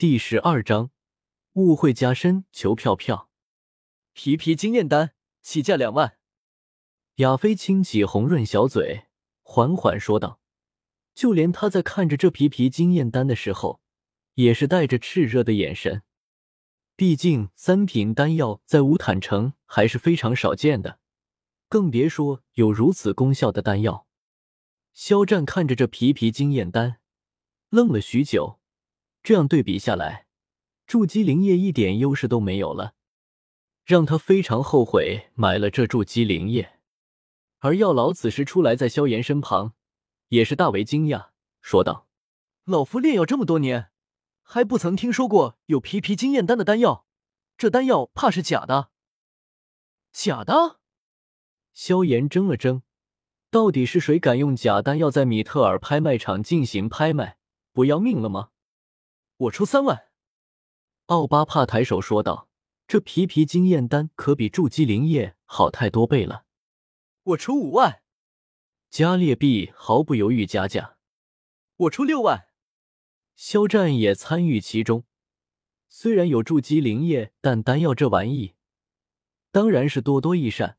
第十二章，误会加深，求票票。皮皮经验丹起价两万。亚飞轻启红润小嘴，缓缓说道：“就连他在看着这皮皮经验丹的时候，也是带着炽热的眼神。毕竟三品丹药在乌坦城还是非常少见的，更别说有如此功效的丹药。”肖战看着这皮皮经验丹，愣了许久。这样对比下来，筑基灵液一点优势都没有了，让他非常后悔买了这筑基灵液。而药老此时出来在萧炎身旁，也是大为惊讶，说道：“老夫炼药这么多年，还不曾听说过有皮皮经验丹的丹药，这丹药怕是假的？假的？”萧炎怔了怔，到底是谁敢用假丹药在米特尔拍卖场进行拍卖？不要命了吗？我出三万。奥巴帕抬手说道：“这皮皮经验丹可比筑基灵液好太多倍了。”我出五万。加列币毫不犹豫加价：“我出六万。”肖战也参与其中。虽然有筑基灵液，但丹药这玩意当然是多多益善。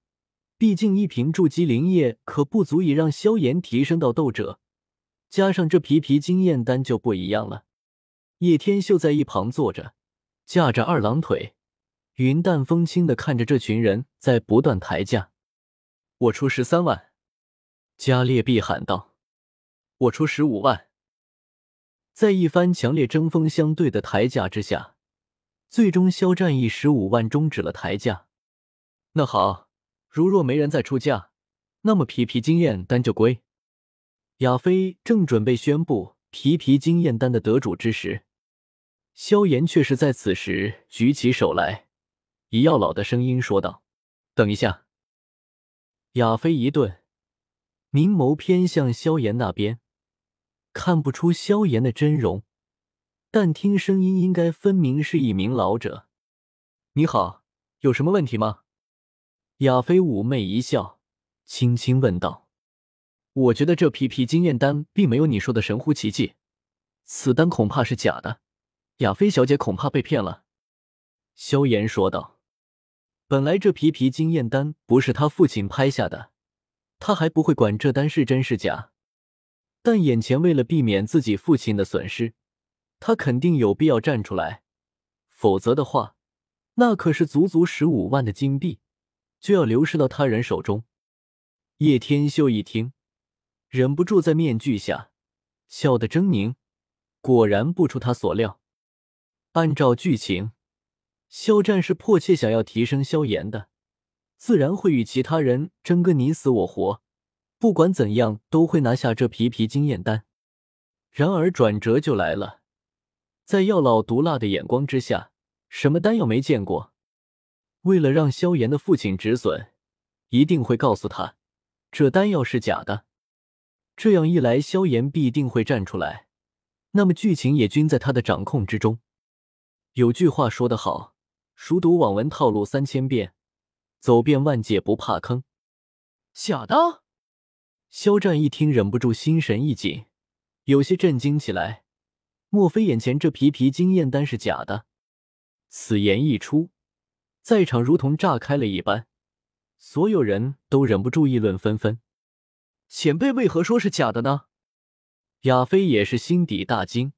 毕竟一瓶筑基灵液可不足以让萧炎提升到斗者，加上这皮皮经验丹就不一样了。叶天秀在一旁坐着，架着二郎腿，云淡风轻的看着这群人在不断抬价。我出十三万，加列毕喊道：“我出十五万。”在一番强烈针锋相对的抬价之下，最终肖战以十五万终止了抬价。那好，如若没人再出价，那么皮皮经验单就归。亚飞正准备宣布皮皮经验单的得主之时。萧炎却是在此时举起手来，以药老的声音说道：“等一下。”亚飞一顿，明眸偏向萧炎那边，看不出萧炎的真容，但听声音应该分明是一名老者。“你好，有什么问题吗？”亚飞妩媚一笑，轻轻问道：“我觉得这皮皮经验丹并没有你说的神乎其技，此丹恐怕是假的。”亚飞小姐恐怕被骗了，萧炎说道。本来这皮皮经验丹不是他父亲拍下的，他还不会管这丹是真是假。但眼前为了避免自己父亲的损失，他肯定有必要站出来，否则的话，那可是足足十五万的金币就要流失到他人手中。叶天秀一听，忍不住在面具下笑得狰狞，果然不出他所料。按照剧情，肖战是迫切想要提升萧炎的，自然会与其他人争个你死我活。不管怎样，都会拿下这皮皮经验丹。然而转折就来了，在药老毒辣的眼光之下，什么丹药没见过？为了让萧炎的父亲止损，一定会告诉他这丹药是假的。这样一来，萧炎必定会站出来，那么剧情也均在他的掌控之中。有句话说得好，熟读网文套路三千遍，走遍万界不怕坑。假的？肖战一听，忍不住心神一紧，有些震惊起来。莫非眼前这皮皮经验丹是假的？此言一出，在场如同炸开了一般，所有人都忍不住议论纷纷。前辈为何说是假的呢？亚飞也是心底大惊。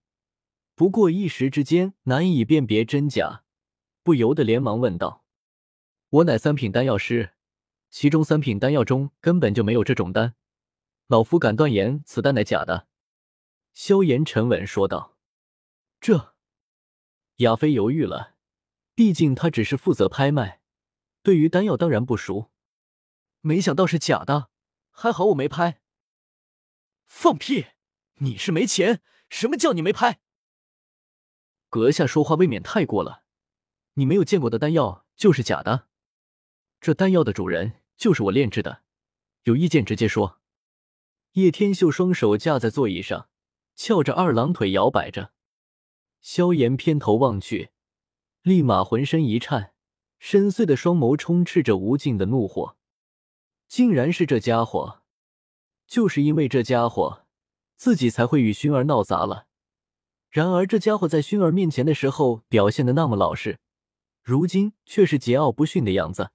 不过一时之间难以辨别真假，不由得连忙问道：“我乃三品丹药师，其中三品丹药中根本就没有这种丹，老夫敢断言此丹乃假的。”萧炎沉稳说道：“这……”亚飞犹豫了，毕竟他只是负责拍卖，对于丹药当然不熟。没想到是假的，还好我没拍。放屁！你是没钱？什么叫你没拍？阁下说话未免太过了，你没有见过的丹药就是假的。这丹药的主人就是我炼制的，有意见直接说。叶天秀双手架在座椅上，翘着二郎腿摇摆着。萧炎偏头望去，立马浑身一颤，深邃的双眸充斥着无尽的怒火。竟然是这家伙！就是因为这家伙，自己才会与薰儿闹砸了。然而这家伙在熏儿面前的时候表现的那么老实，如今却是桀骜不驯的样子。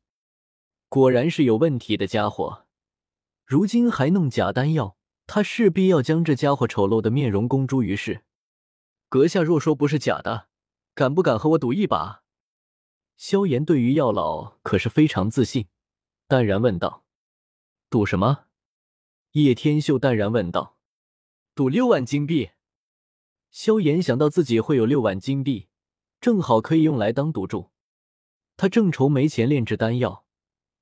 果然是有问题的家伙，如今还弄假丹药，他势必要将这家伙丑陋的面容公诸于世。阁下若说不是假的，敢不敢和我赌一把？萧炎对于药老可是非常自信，淡然问道：“赌什么？”叶天秀淡然问道：“赌六万金币。”萧炎想到自己会有六万金币，正好可以用来当赌注。他正愁没钱炼制丹药，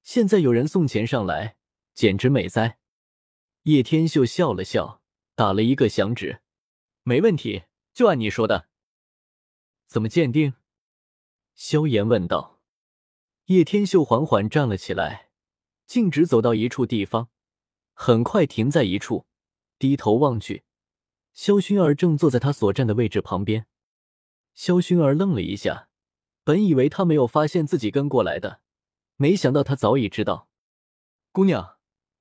现在有人送钱上来，简直美哉！叶天秀笑了笑，打了一个响指：“没问题，就按你说的。”怎么鉴定？萧炎问道。叶天秀缓缓站了起来，径直走到一处地方，很快停在一处，低头望去。萧薰儿正坐在他所站的位置旁边。萧薰儿愣了一下，本以为他没有发现自己跟过来的，没想到他早已知道。姑娘，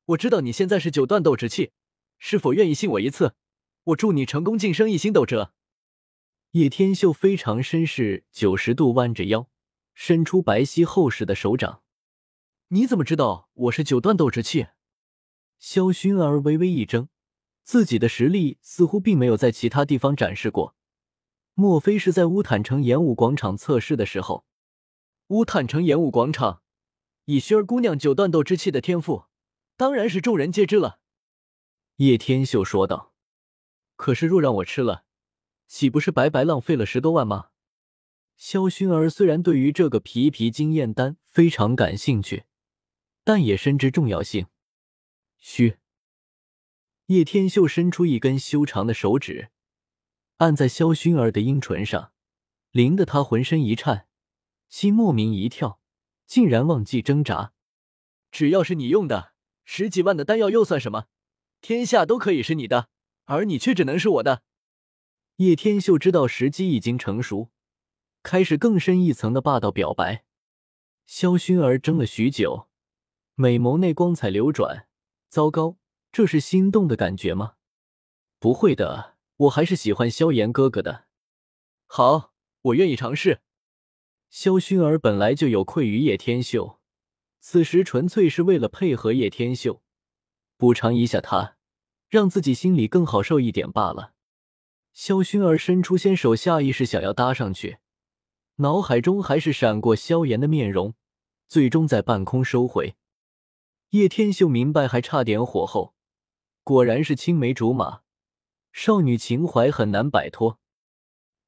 我知道你现在是九段斗之气，是否愿意信我一次？我助你成功晋升一星斗者。叶天秀非常绅士，九十度弯着腰，伸出白皙厚实的手掌。你怎么知道我是九段斗之气？萧薰儿微微一怔。自己的实力似乎并没有在其他地方展示过，莫非是在乌坦城演武广场测试的时候？乌坦城演武广场，以薰儿姑娘九段斗之气的天赋，当然是众人皆知了。叶天秀说道：“可是若让我吃了，岂不是白白浪费了十多万吗？”萧薰儿虽然对于这个皮皮经验丹非常感兴趣，但也深知重要性。嘘。叶天秀伸出一根修长的手指，按在萧薰儿的阴唇上，淋得她浑身一颤，心莫名一跳，竟然忘记挣扎。只要是你用的，十几万的丹药又算什么？天下都可以是你的，而你却只能是我的。叶天秀知道时机已经成熟，开始更深一层的霸道表白。萧薰儿怔了许久，美眸内光彩流转。糟糕！这是心动的感觉吗？不会的，我还是喜欢萧炎哥哥的。好，我愿意尝试。萧薰儿本来就有愧于叶天秀，此时纯粹是为了配合叶天秀，补偿一下他，让自己心里更好受一点罢了。萧薰儿伸出纤手，下意识想要搭上去，脑海中还是闪过萧炎的面容，最终在半空收回。叶天秀明白，还差点火候。果然是青梅竹马，少女情怀很难摆脱。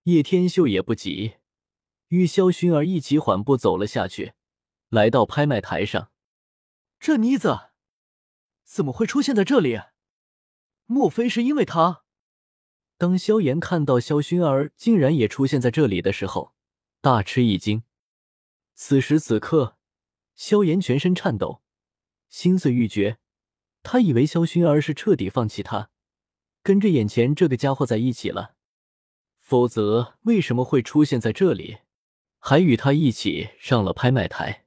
叶天秀也不急，与萧薰儿一起缓步走了下去，来到拍卖台上。这妮子怎么会出现在这里？莫非是因为她？当萧炎看到萧薰儿竟然也出现在这里的时候，大吃一惊。此时此刻，萧炎全身颤抖，心碎欲绝。他以为萧薰儿是彻底放弃他，跟着眼前这个家伙在一起了，否则为什么会出现在这里，还与他一起上了拍卖台？